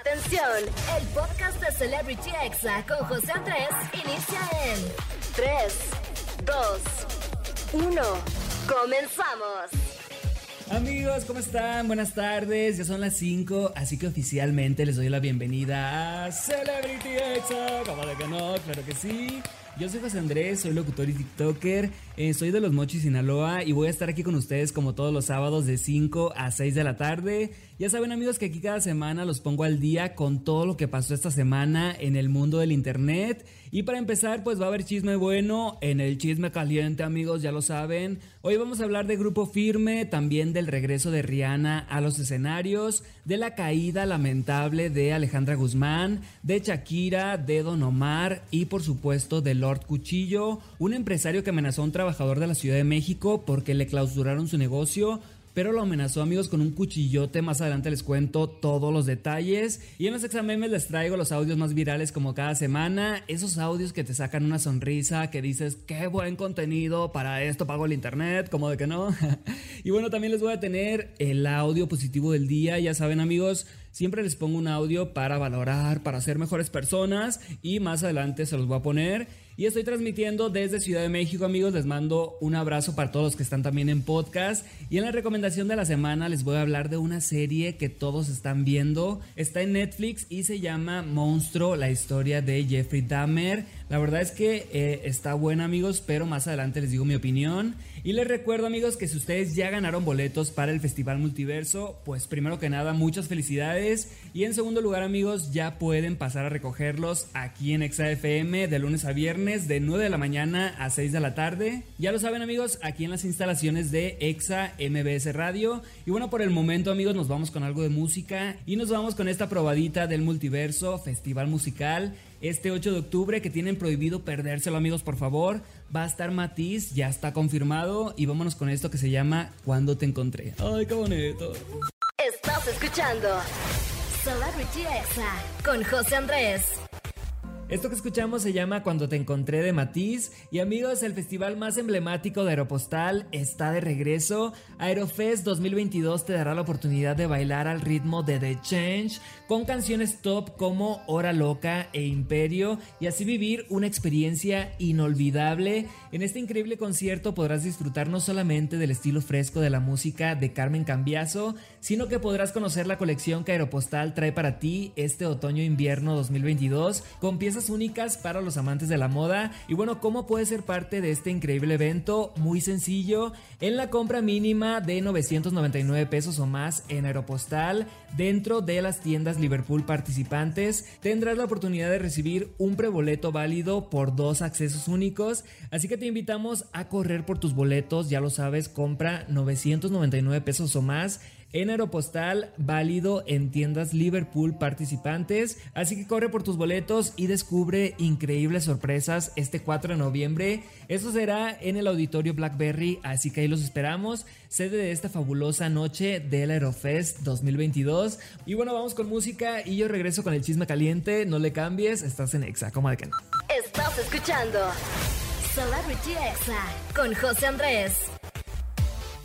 Atención, el podcast de Celebrity Exa con José Andrés inicia en 3, 2, 1. Comenzamos. Amigos, ¿cómo están? Buenas tardes, ya son las 5, así que oficialmente les doy la bienvenida a Celebrity Exa. ¿Cómo de que no? Claro que sí. Yo soy José Andrés, soy locutor y TikToker, eh, soy de Los Mochis, Sinaloa y voy a estar aquí con ustedes como todos los sábados de 5 a 6 de la tarde. Ya saben amigos que aquí cada semana los pongo al día con todo lo que pasó esta semana en el mundo del internet. Y para empezar pues va a haber chisme bueno en el chisme caliente amigos, ya lo saben. Hoy vamos a hablar de Grupo Firme, también del regreso de Rihanna a los escenarios, de la caída lamentable de Alejandra Guzmán, de Shakira, de Don Omar y por supuesto del Lord Cuchillo, un empresario que amenazó a un trabajador de la Ciudad de México porque le clausuraron su negocio pero lo amenazó amigos con un cuchillote. Más adelante les cuento todos los detalles. Y en los exámenes les traigo los audios más virales como cada semana. Esos audios que te sacan una sonrisa, que dices, qué buen contenido, para esto pago el internet, como de que no. y bueno, también les voy a tener el audio positivo del día. Ya saben amigos, siempre les pongo un audio para valorar, para ser mejores personas. Y más adelante se los voy a poner. Y estoy transmitiendo desde Ciudad de México, amigos. Les mando un abrazo para todos los que están también en podcast. Y en la recomendación de la semana les voy a hablar de una serie que todos están viendo. Está en Netflix y se llama Monstruo, la historia de Jeffrey Dahmer. La verdad es que eh, está buena, amigos, pero más adelante les digo mi opinión. Y les recuerdo, amigos, que si ustedes ya ganaron boletos para el Festival Multiverso, pues primero que nada, muchas felicidades. Y en segundo lugar, amigos, ya pueden pasar a recogerlos aquí en ExaFM de lunes a viernes de 9 de la mañana a 6 de la tarde. Ya lo saben amigos, aquí en las instalaciones de Exa MBS Radio. Y bueno, por el momento amigos nos vamos con algo de música y nos vamos con esta probadita del multiverso, festival musical. Este 8 de octubre que tienen prohibido perdérselo amigos por favor. Va a estar Matiz, ya está confirmado y vámonos con esto que se llama Cuando te encontré. Ay, qué bonito. Estás escuchando Celebrity Exa con José Andrés. Esto que escuchamos se llama Cuando te encontré de Matiz y amigos, el festival más emblemático de Aeropostal está de regreso. Aerofest 2022 te dará la oportunidad de bailar al ritmo de The Change con canciones top como Hora Loca e Imperio y así vivir una experiencia inolvidable. En este increíble concierto podrás disfrutar no solamente del estilo fresco de la música de Carmen Cambiaso, sino que podrás conocer la colección que Aeropostal trae para ti este otoño-invierno 2022 con piezas únicas para los amantes de la moda. Y bueno, ¿cómo puede ser parte de este increíble evento? Muy sencillo, en la compra mínima de 999 pesos o más en Aeropostal, dentro de las tiendas Liverpool participantes, tendrás la oportunidad de recibir un preboleto válido por dos accesos únicos. Así que te invitamos a correr por tus boletos, ya lo sabes, compra 999 pesos o más en Aeropostal, válido en tiendas Liverpool participantes. Así que corre por tus boletos y descubre increíbles sorpresas este 4 de noviembre. Eso será en el auditorio Blackberry, así que ahí los esperamos. Sede de esta fabulosa noche del Aerofest 2022. Y bueno, vamos con música y yo regreso con el chisme caliente. No le cambies, estás en Exa, como de que no. Estás escuchando Celebrity Exa con José Andrés.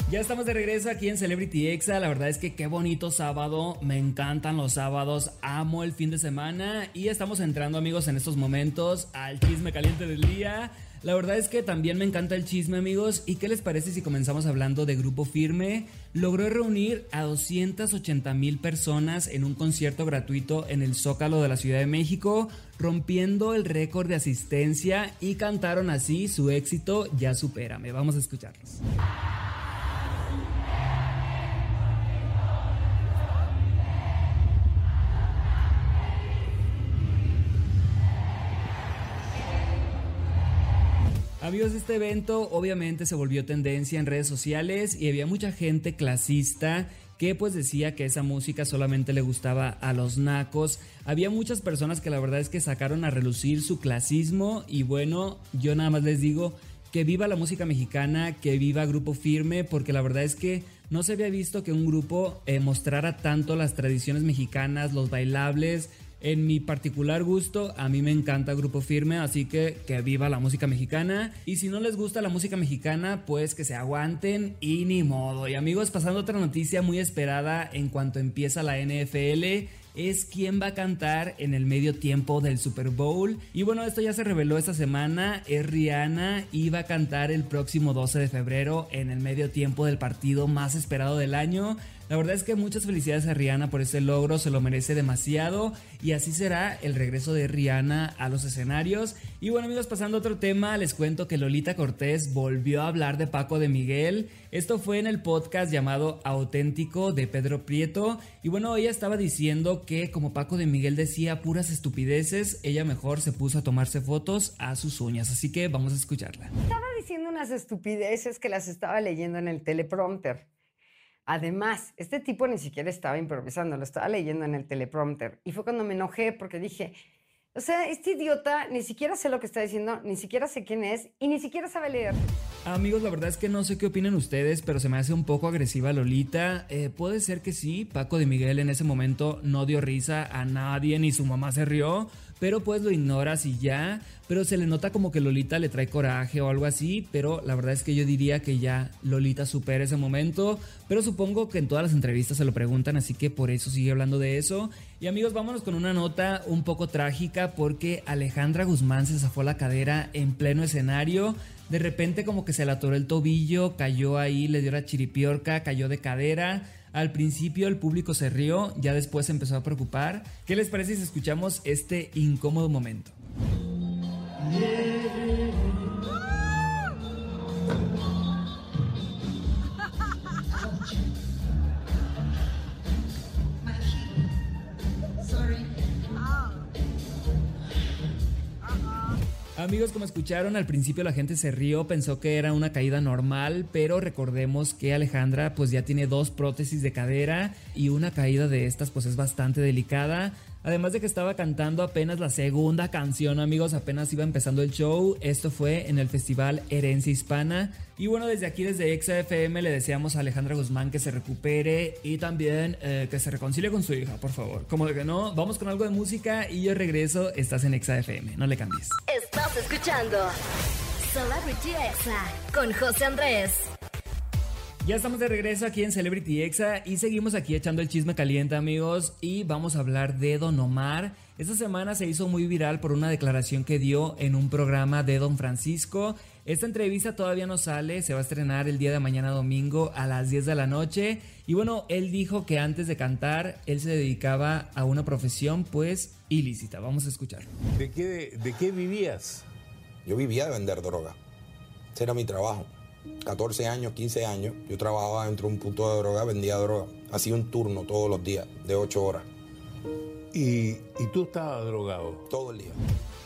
Ya estamos de regreso aquí en Celebrity Exa. La verdad es que qué bonito sábado. Me encantan los sábados. Amo el fin de semana. Y estamos entrando, amigos, en estos momentos al chisme caliente del día. La verdad es que también me encanta el chisme, amigos. ¿Y qué les parece si comenzamos hablando de Grupo Firme? Logró reunir a 280 mil personas en un concierto gratuito en el Zócalo de la Ciudad de México, rompiendo el récord de asistencia y cantaron así su éxito Ya Supérame. Vamos a escucharlos. Amigos, este evento obviamente se volvió tendencia en redes sociales y había mucha gente clasista que pues decía que esa música solamente le gustaba a los nacos. Había muchas personas que la verdad es que sacaron a relucir su clasismo y bueno, yo nada más les digo que viva la música mexicana, que viva Grupo Firme, porque la verdad es que no se había visto que un grupo eh, mostrara tanto las tradiciones mexicanas, los bailables, en mi particular gusto, a mí me encanta Grupo Firme, así que que viva la música mexicana. Y si no les gusta la música mexicana, pues que se aguanten y ni modo. Y amigos, pasando otra noticia muy esperada en cuanto empieza la NFL. es quién va a cantar en el medio tiempo del Super Bowl. Y bueno, esto ya se reveló esta semana, es Rihanna y va a cantar el próximo 12 de febrero en el medio tiempo del partido más esperado del año. La verdad es que muchas felicidades a Rihanna por este logro, se lo merece demasiado y así será el regreso de Rihanna a los escenarios. Y bueno amigos, pasando a otro tema, les cuento que Lolita Cortés volvió a hablar de Paco de Miguel. Esto fue en el podcast llamado Auténtico de Pedro Prieto. Y bueno, ella estaba diciendo que como Paco de Miguel decía puras estupideces, ella mejor se puso a tomarse fotos a sus uñas. Así que vamos a escucharla. Estaba diciendo unas estupideces que las estaba leyendo en el teleprompter. Además, este tipo ni siquiera estaba improvisando, lo estaba leyendo en el teleprompter. Y fue cuando me enojé porque dije, o sea, este idiota ni siquiera sé lo que está diciendo, ni siquiera sé quién es y ni siquiera sabe leer. Amigos, la verdad es que no sé qué opinan ustedes, pero se me hace un poco agresiva Lolita. Eh, puede ser que sí, Paco de Miguel en ese momento no dio risa a nadie, ni su mamá se rió pero pues lo ignoras y ya. Pero se le nota como que Lolita le trae coraje o algo así, pero la verdad es que yo diría que ya Lolita supera ese momento, pero supongo que en todas las entrevistas se lo preguntan, así que por eso sigue hablando de eso. Y amigos, vámonos con una nota un poco trágica porque Alejandra Guzmán se zafó la cadera en pleno escenario. De repente como que se le atoró el tobillo, cayó ahí, le dio la chiripiorca, cayó de cadera. Al principio el público se rió, ya después se empezó a preocupar. ¿Qué les parece si escuchamos este incómodo momento? Amigos, como escucharon, al principio la gente se rió, pensó que era una caída normal, pero recordemos que Alejandra pues ya tiene dos prótesis de cadera y una caída de estas pues es bastante delicada. Además de que estaba cantando apenas la segunda canción, amigos, apenas iba empezando el show. Esto fue en el festival Herencia Hispana. Y bueno, desde aquí, desde XFM, le deseamos a Alejandra Guzmán que se recupere y también eh, que se reconcilie con su hija, por favor. Como de que no, vamos con algo de música y yo regreso. Estás en XFM, no le cambies. Estás escuchando Celebrity Exa con José Andrés. Ya estamos de regreso aquí en Celebrity Exa y seguimos aquí echando el chisme caliente amigos y vamos a hablar de Don Omar. Esta semana se hizo muy viral por una declaración que dio en un programa de Don Francisco. Esta entrevista todavía no sale, se va a estrenar el día de mañana domingo a las 10 de la noche. Y bueno, él dijo que antes de cantar, él se dedicaba a una profesión pues ilícita. Vamos a escuchar. ¿De qué, de qué vivías? Yo vivía de vender droga. Ese era mi trabajo. 14 años, 15 años, yo trabajaba dentro de un punto de droga, vendía droga. Hacía un turno todos los días, de 8 horas. ¿Y, y tú estabas drogado? Todo el día.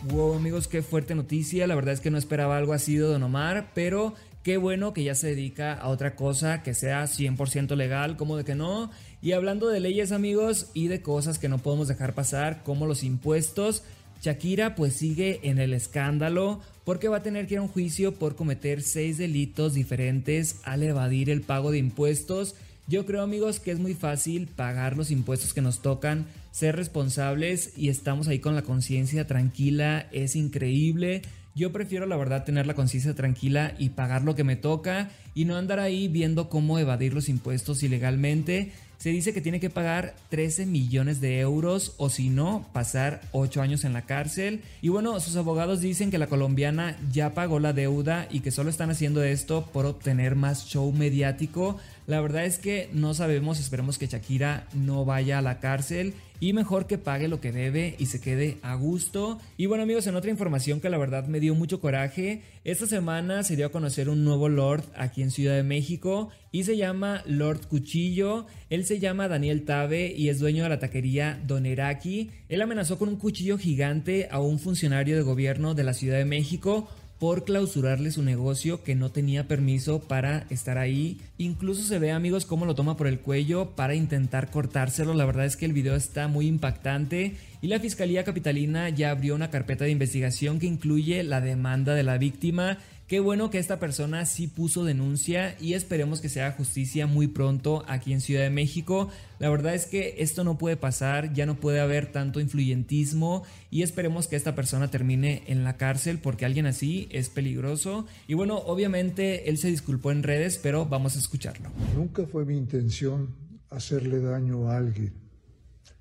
Wow, amigos, qué fuerte noticia. La verdad es que no esperaba algo así de Don Omar, pero qué bueno que ya se dedica a otra cosa que sea 100% legal, como de que no. Y hablando de leyes, amigos, y de cosas que no podemos dejar pasar, como los impuestos, Shakira pues sigue en el escándalo porque va a tener que ir a un juicio por cometer seis delitos diferentes al evadir el pago de impuestos. Yo creo amigos que es muy fácil pagar los impuestos que nos tocan, ser responsables y estamos ahí con la conciencia tranquila, es increíble. Yo prefiero la verdad tener la conciencia tranquila y pagar lo que me toca y no andar ahí viendo cómo evadir los impuestos ilegalmente se dice que tiene que pagar 13 millones de euros o si no, pasar 8 años en la cárcel. Y bueno, sus abogados dicen que la colombiana ya pagó la deuda y que solo están haciendo esto por obtener más show mediático. La verdad es que no sabemos, esperemos que Shakira no vaya a la cárcel y mejor que pague lo que debe y se quede a gusto. Y bueno amigos, en otra información que la verdad me dio mucho coraje, esta semana se dio a conocer un nuevo Lord aquí en Ciudad de México y se llama Lord Cuchillo. Él se llama Daniel Tabe y es dueño de la taquería Doneraki. Él amenazó con un cuchillo gigante a un funcionario de gobierno de la Ciudad de México por clausurarle su negocio que no tenía permiso para estar ahí. Incluso se ve amigos cómo lo toma por el cuello para intentar cortárselo. La verdad es que el video está muy impactante y la Fiscalía Capitalina ya abrió una carpeta de investigación que incluye la demanda de la víctima Qué bueno que esta persona sí puso denuncia y esperemos que se haga justicia muy pronto aquí en Ciudad de México. La verdad es que esto no puede pasar, ya no puede haber tanto influyentismo y esperemos que esta persona termine en la cárcel porque alguien así es peligroso. Y bueno, obviamente él se disculpó en redes, pero vamos a escucharlo. Nunca fue mi intención hacerle daño a alguien.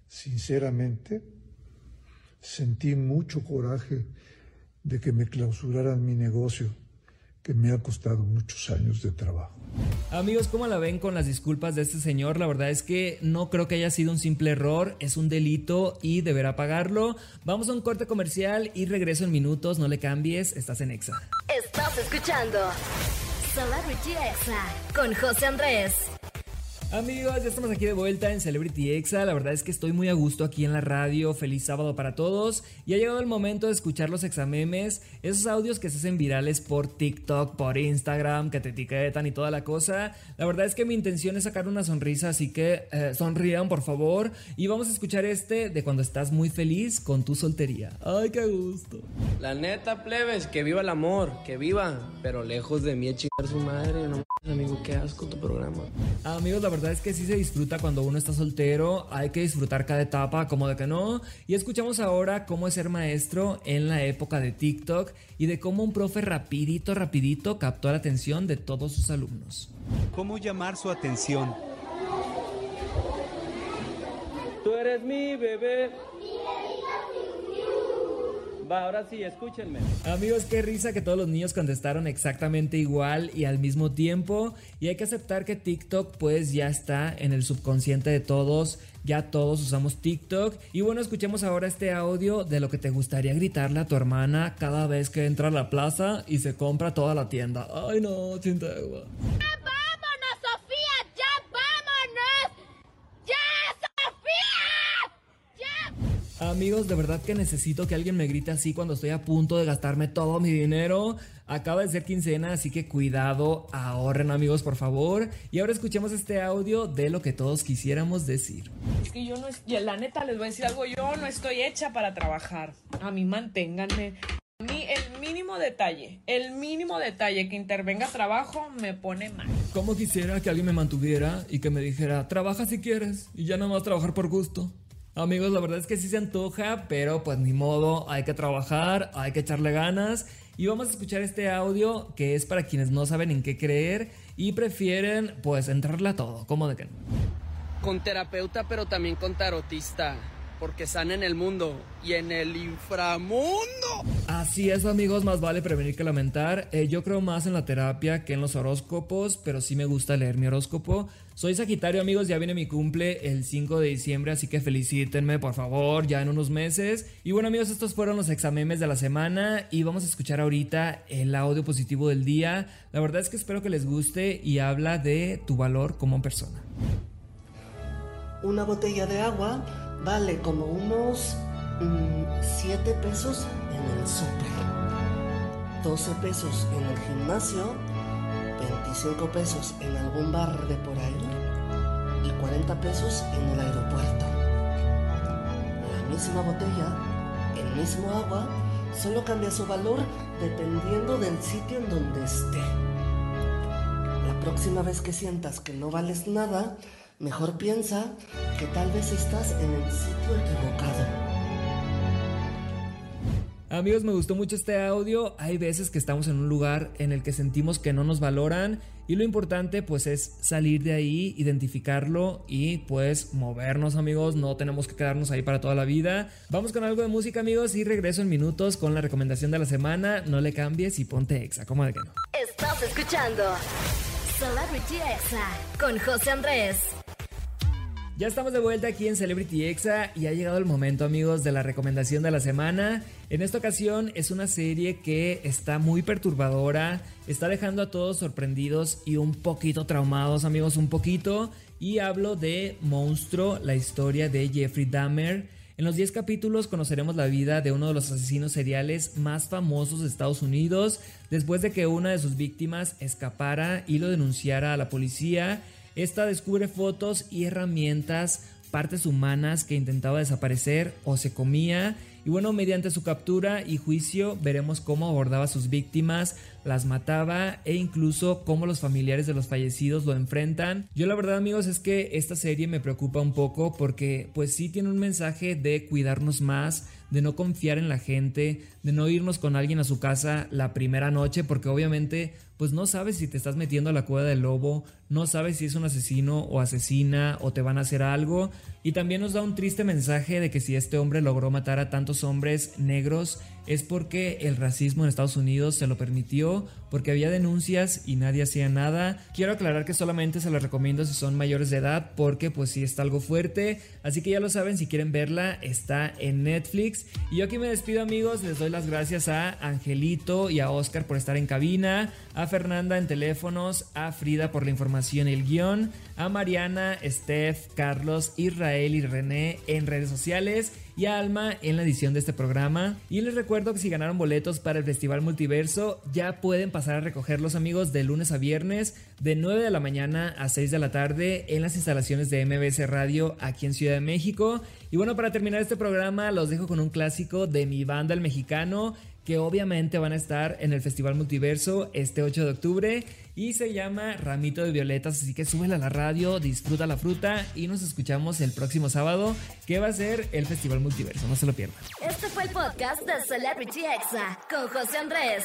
Sinceramente, sentí mucho coraje de que me clausuraran mi negocio, que me ha costado muchos años de trabajo. Amigos, ¿cómo la ven con las disculpas de este señor? La verdad es que no creo que haya sido un simple error, es un delito y deberá pagarlo. Vamos a un corte comercial y regreso en minutos, no le cambies, estás en Exa. Estás escuchando Celebrity Exa con José Andrés. Amigos, ya estamos aquí de vuelta en Celebrity Exa. La verdad es que estoy muy a gusto aquí en la radio. Feliz sábado para todos. Y ha llegado el momento de escuchar los examemes, esos audios que se hacen virales por TikTok, por Instagram, que te etiquetan y toda la cosa. La verdad es que mi intención es sacar una sonrisa, así que eh, sonrían por favor. Y vamos a escuchar este de cuando estás muy feliz con tu soltería. Ay, qué gusto. La neta, plebes, que viva el amor, que viva, pero lejos de mí chingar su madre, no amigo, qué asco tu programa. Amigos, la verdad es que sí se disfruta cuando uno está soltero, hay que disfrutar cada etapa, como de que no. Y escuchamos ahora cómo es ser maestro en la época de TikTok y de cómo un profe rapidito, rapidito captó la atención de todos sus alumnos. ¿Cómo llamar su atención? Tú eres mi bebé. Va, ahora sí, escúchenme. Amigos, qué risa que todos los niños contestaron exactamente igual y al mismo tiempo. Y hay que aceptar que TikTok pues ya está en el subconsciente de todos. Ya todos usamos TikTok. Y bueno, escuchemos ahora este audio de lo que te gustaría gritarle a tu hermana cada vez que entra a la plaza y se compra toda la tienda. Ay no, Chintagua. ¡Vámonos, Sofía! ¡Ya vámonos! ¡Ya, Sofía! ¡Ya! Amigos, de verdad que necesito que alguien me grite así cuando estoy a punto de gastarme todo mi dinero. Acaba de ser quincena, así que cuidado, ahorren amigos, por favor. Y ahora escuchemos este audio de lo que todos quisiéramos decir. Es que yo no, es- la neta les voy a decir algo, yo no estoy hecha para trabajar. A mí manténganme. A mí el mínimo detalle, el mínimo detalle que intervenga trabajo me pone mal. Como quisiera que alguien me mantuviera y que me dijera, trabaja si quieres y ya nada más trabajar por gusto. Amigos, la verdad es que sí se antoja, pero pues ni modo, hay que trabajar, hay que echarle ganas. Y vamos a escuchar este audio que es para quienes no saben en qué creer y prefieren pues entrarle a todo, como de que no. Con terapeuta, pero también con tarotista. Porque están en el mundo y en el inframundo. Así es amigos, más vale prevenir que lamentar. Eh, yo creo más en la terapia que en los horóscopos, pero sí me gusta leer mi horóscopo. Soy Sagitario amigos, ya viene mi cumple el 5 de diciembre, así que felicítenme por favor, ya en unos meses. Y bueno amigos, estos fueron los examemes de la semana y vamos a escuchar ahorita el audio positivo del día. La verdad es que espero que les guste y habla de tu valor como persona. Una botella de agua vale como unos 7 pesos en el súper, 12 pesos en el gimnasio, 25 pesos en algún bar de por ahí y 40 pesos en el aeropuerto. La misma botella, el mismo agua, solo cambia su valor dependiendo del sitio en donde esté. La próxima vez que sientas que no vales nada, mejor piensa que tal vez estás en el sitio equivocado. Amigos, me gustó mucho este audio. Hay veces que estamos en un lugar en el que sentimos que no nos valoran y lo importante pues es salir de ahí, identificarlo y pues movernos amigos. No tenemos que quedarnos ahí para toda la vida. Vamos con algo de música amigos y regreso en minutos con la recomendación de la semana. No le cambies y ponte exa, como de que no. Estás escuchando Celebrity Exa con José Andrés. Ya estamos de vuelta aquí en Celebrity Exa y ha llegado el momento amigos de la recomendación de la semana. En esta ocasión es una serie que está muy perturbadora, está dejando a todos sorprendidos y un poquito traumados amigos, un poquito. Y hablo de Monstruo, la historia de Jeffrey Dahmer. En los 10 capítulos conoceremos la vida de uno de los asesinos seriales más famosos de Estados Unidos después de que una de sus víctimas escapara y lo denunciara a la policía. Esta descubre fotos y herramientas, partes humanas que intentaba desaparecer o se comía. Y bueno, mediante su captura y juicio veremos cómo abordaba a sus víctimas, las mataba e incluso cómo los familiares de los fallecidos lo enfrentan. Yo la verdad amigos es que esta serie me preocupa un poco porque pues sí tiene un mensaje de cuidarnos más, de no confiar en la gente, de no irnos con alguien a su casa la primera noche, porque obviamente pues no sabes si te estás metiendo a la cueva del lobo, no sabes si es un asesino o asesina o te van a hacer algo. Y también nos da un triste mensaje de que si este hombre logró matar a tantos hombres negros es porque el racismo en Estados Unidos se lo permitió, porque había denuncias y nadie hacía nada. Quiero aclarar que solamente se los recomiendo si son mayores de edad, porque pues sí está algo fuerte. Así que ya lo saben, si quieren verla, está en Netflix. Y yo aquí me despido amigos, les doy las gracias a Angelito y a Oscar por estar en cabina, a Fernanda en teléfonos, a Frida por la información y el guion, a Mariana, Steph, Carlos, Israel y René en redes sociales y Alma en la edición de este programa. Y les recuerdo que si ganaron boletos para el Festival Multiverso, ya pueden pasar a recogerlos amigos de lunes a viernes, de 9 de la mañana a 6 de la tarde en las instalaciones de MBS Radio aquí en Ciudad de México. Y bueno, para terminar este programa los dejo con un clásico de mi banda el mexicano que obviamente van a estar en el Festival Multiverso este 8 de octubre y se llama Ramito de Violetas, así que súbela a la radio, disfruta la fruta y nos escuchamos el próximo sábado que va a ser el Festival Multiverso, no se lo pierdan. Este fue el podcast de Celebrity Exa con José Andrés.